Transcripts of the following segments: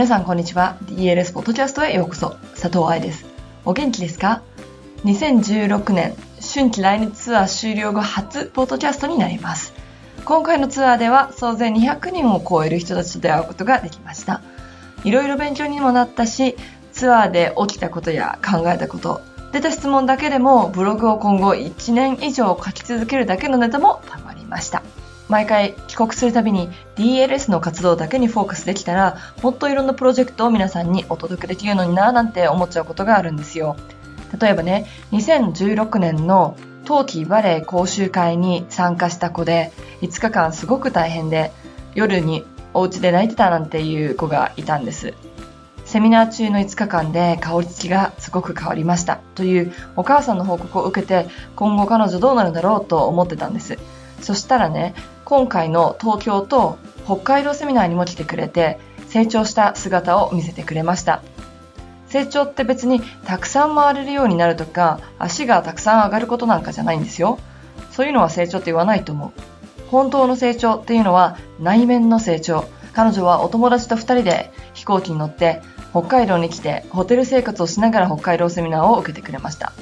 皆さんこんにちは。DLS ポッドキャストへようこそ。佐藤愛です。お元気ですか ?2016 年春季来日ツアー終了後初ポッドキャストになります。今回のツアーでは総勢200人を超える人たちと出会うことができました。いろいろ勉強にもなったし、ツアーで起きたことや考えたこと、出た質問だけでもブログを今後1年以上書き続けるだけのネタもたまりました。毎回帰国するたびに DLS の活動だけにフォーカスできたらもっといろんなプロジェクトを皆さんにお届けできるのにななんて思っちゃうことがあるんですよ。例えばね、2016年の冬季バレエ講習会に参加した子で5日間すごく大変で夜にお家で泣いてたなんていう子がいたんです。セミナー中の5日間で香りつきがすごく変わりましたというお母さんの報告を受けて今後彼女どうなるんだろうと思ってたんです。そしたらね、今回の東京と北海道セミナーにも来てくれて成長した姿を見せてくれました。成長って別にたくさん回れるようになるとか足がたくさん上がることなんかじゃないんですよ。そういうのは成長って言わないと思う。本当の成長っていうのは内面の成長。彼女はお友達と2人で飛行機に乗って北海道に来てホテル生活をしながら北海道セミナーを受けてくれました。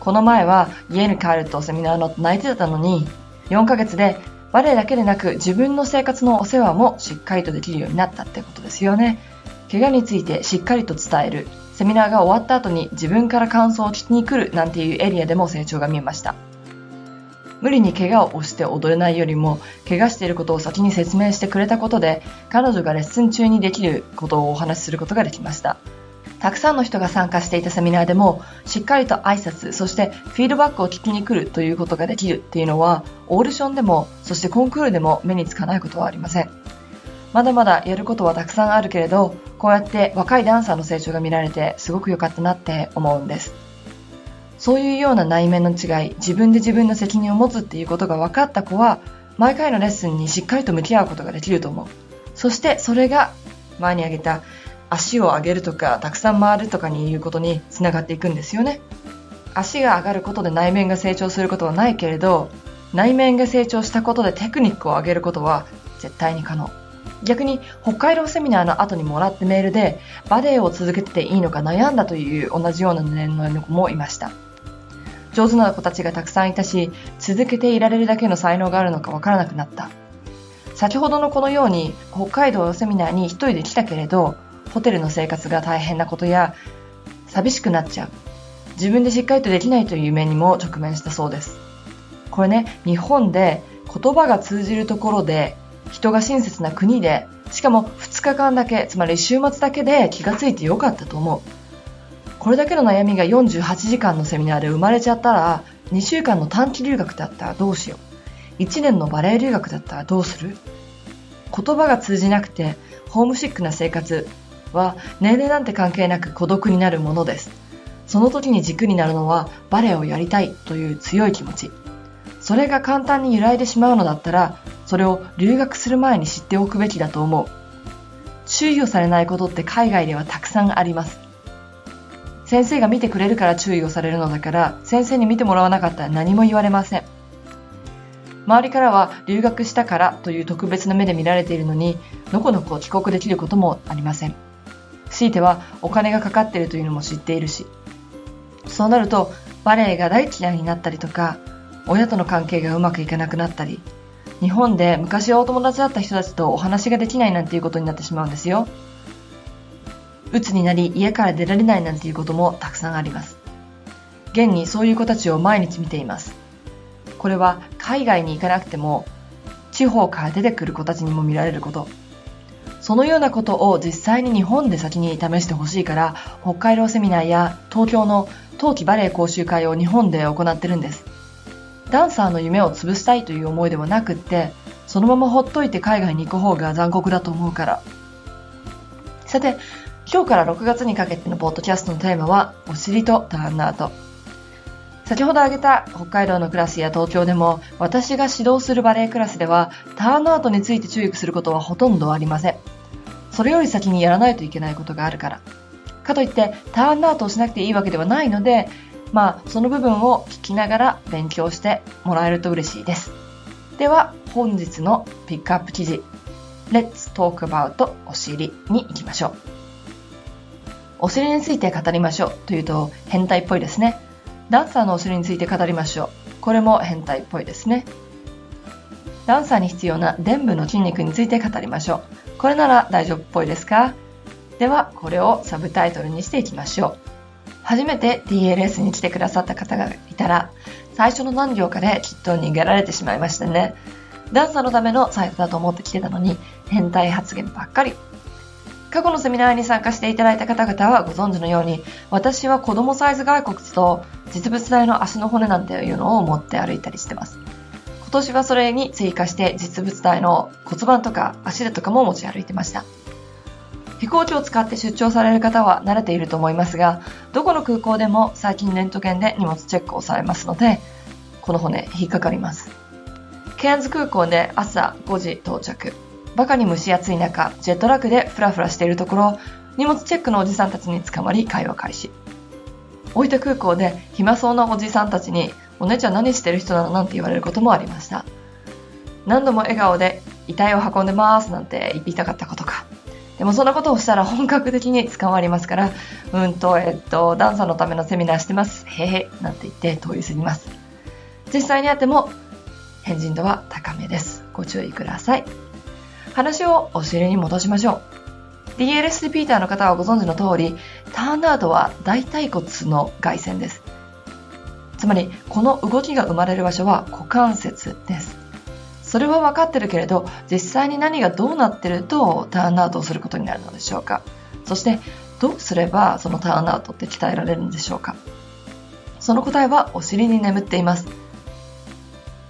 この前は家に帰るとセミナーの泣いてたのに4ヶ月でバレエだけでなく自分の生活のお世話もしっかりとできるようになったってことですよね。怪我についてしっかりと伝える。セミナーが終わった後に自分から感想を聞きに来るなんていうエリアでも成長が見えました。無理に怪我を押して踊れないよりも、怪我していることを先に説明してくれたことで、彼女がレッスン中にできることをお話しすることができました。たくさんの人が参加していたセミナーでも、しっかりと挨拶、そしてフィードバックを聞きに来るということができるっていうのは、オーディションでも、そしてコンクールでも目につかないことはありません。まだまだやることはたくさんあるけれど、こうやって若いダンサーの成長が見られて、すごく良かったなって思うんです。そういうような内面の違い、自分で自分の責任を持つっていうことが分かった子は、毎回のレッスンにしっかりと向き合うことができると思う。そしてそれが前に挙げた足を上げるとか、たくさん回るとかにいうことにつながっていくんですよね。足が上がることで内面が成長することはないけれど、内面が成長したことでテクニックを上げることは絶対に可能。逆に北海道セミナーの後にもらったメールでバレエを続けていいのか悩んだという同じような年齢の子もいました。上手な子たちがたくさんいたし、続けていられるだけの才能があるのかわからなくなった。先ほどのこのように、北海道セミナーに一人で来たけれど、ホテルの生活が大変なことや、寂しくなっちゃう。自分でしっかりとできないという面にも直面したそうです。これね、日本で言葉が通じるところで、人が親切な国で、しかも2日間だけ、つまり週末だけで気がついてよかったと思う。これだけの悩みが48時間のセミナーで生まれちゃったら、2週間の短期留学だったらどうしよう。1年のバレエ留学だったらどうする？言葉が通じなくて、ホームシックな生活は年齢なんて関係なく孤独になるものです。その時に軸になるのはバレエをやりたいという強い気持ち。それが簡単に揺らいでしまうのだったら、それを留学する前に知っておくべきだと思う。注意をされないことって海外ではたくさんあります。先生が見てくれるから注意をされるのだから、先生に見てもらわなかったら何も言われません。周りからは留学したからという特別な目で見られているのに、のこのこ帰国できることもありません。強いてはお金がかかっているというのも知っているし。そうなると、バレエが大嫌いになったりとか、親との関係がうまくいかなくなったり、日本で昔はお友達だった人たちとお話ができないなんていうことになってしまうんですよ。鬱になり家から出られないなんていうこともたくさんあります。現にそういう子たちを毎日見ています。これは海外に行かなくても地方から出てくる子たちにも見られること。そのようなことを実際に日本で先に試してほしいから北海道セミナーや東京の冬季バレエ講習会を日本で行ってるんです。ダンサーの夢を潰したいという思いではなくって、そのままほっといて海外に行く方が残酷だと思うから。さて、今日から6月にかけてのポッドキャストのテーマは、お尻とターンアウト。先ほど挙げた北海道のクラスや東京でも、私が指導するバレエクラスでは、ターンアウトについて注意することはほとんどありません。それより先にやらないといけないことがあるから。かといって、ターンアウトをしなくていいわけではないので、まあ、その部分を聞きながら勉強してもらえると嬉しいです。では、本日のピックアップ記事。Let's talk about お尻に行きましょう。お尻について語りましょうというと変態っぽいですね。ダンサーのお尻について語りましょう。これも変態っぽいですね。ダンサーに必要な臀部の筋肉について語りましょう。これなら大丈夫っぽいですか？では、これをサブタイトルにしていきましょう。初めて DLS に来てくださった方がいたら、最初の何行かできっと逃げられてしまいましたね。ダンサーのためのサイトだと思って来てたのに、変態発言ばっかり。過去のセミナーに参加していただいた方々はご存知のように、私は子供サイズ骸骨と実物大の足の骨なんていうのを持って歩いたりしてます。今年はそれに追加して実物大の骨盤とか足手とかも持ち歩いてました。飛行機を使って出張される方は慣れていると思いますが、どこの空港でも最近レントゲンで荷物チェックをされますので、この骨引っかかります。ケアンズ空港で朝5時到着。バカに蒸し暑い中、ジェットラックでフラフラしているところ、荷物チェックのおじさんたちに捕まり会話開始。大分空港で暇そうなおじさんたちに、お姉ちゃん何してる人なの？なんて言われることもありました。何度も笑顔で遺体を運んでますなんて言いたかったことか。でもそんなことをしたら本格的に捕まりますから、うんと、えっと、ダンサーのためのセミナーしてます。へへ、なんて言って通り過ぎます。実際にあっても、変人度は高めです。ご注意ください。話をお尻に戻しましょう。DLS リピーターの方はご存知の通り、ターンアウトは大腿骨の外旋です。つまり、この動きが生まれる場所は股関節です。それは分かってるけれど、実際に何がどうなってるとターンアウトをすることになるのでしょうかそして、どうすればそのターンアウトって鍛えられるんでしょうかその答えはお尻に眠っています。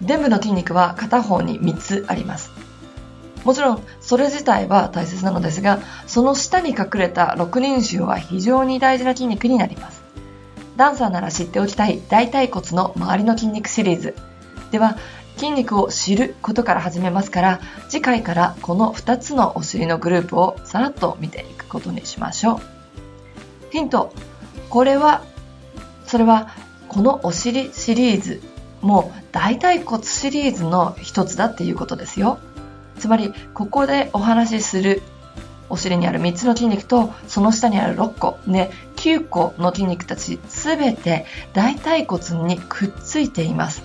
臀部の筋肉は片方に3つあります。もちろん、それ自体は大切なのですが、その下に隠れた6人衆は非常に大事な筋肉になります。ダンサーなら知っておきたい大腿骨の周りの筋肉シリーズ。では、筋肉を知ることから始めますから、次回からこの2つのお尻のグループをさらっと見ていくことにしましょう。ヒント。これは、それは、このお尻シリーズも大腿骨シリーズの一つだっていうことですよ。つまり、ここでお話しするお尻にある3つの筋肉とその下にある6個、ね、9個の筋肉たちすべて大腿骨にくっついています。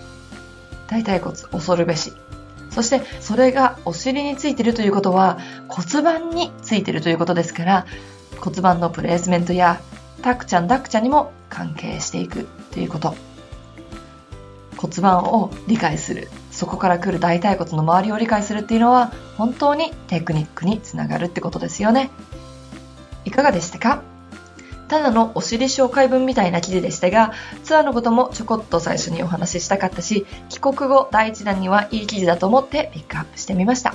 大腿骨恐るべし。そしてそれがお尻についてるということは骨盤についてるということですから骨盤のプレースメントやタクちゃんダクちゃんにも関係していくということ。骨盤を理解する。そこから来る大腿骨の周りを理解するっていうのは本当にテクニックにつながるってことですよね。いかがでしたか？ただのお尻紹介文みたいな記事でしたが、ツアーのこともちょこっと最初にお話ししたかったし、帰国後第一弾にはいい記事だと思ってピックアップしてみました。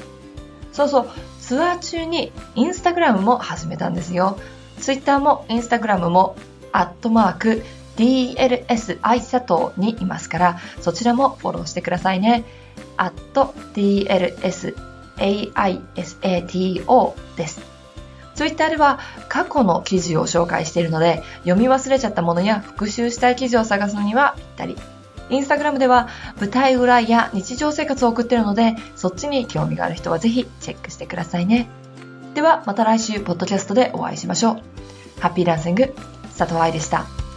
そうそう、ツアー中にインスタグラムも始めたんですよ。ツイッターもインスタグラムも、アットマーク、DLS アイサトにいますから、そちらもフォローしてくださいね。アット DLS AISATO です。ツイッターでは過去の記事を紹介しているので、読み忘れちゃったものや復習したい記事を探すのにはぴったり。インスタグラムでは舞台裏や日常生活を送っているので、そっちに興味がある人はぜひチェックしてくださいね。ではまた来週、ポッドキャストでお会いしましょう。ハッピーランシング、佐藤愛でした。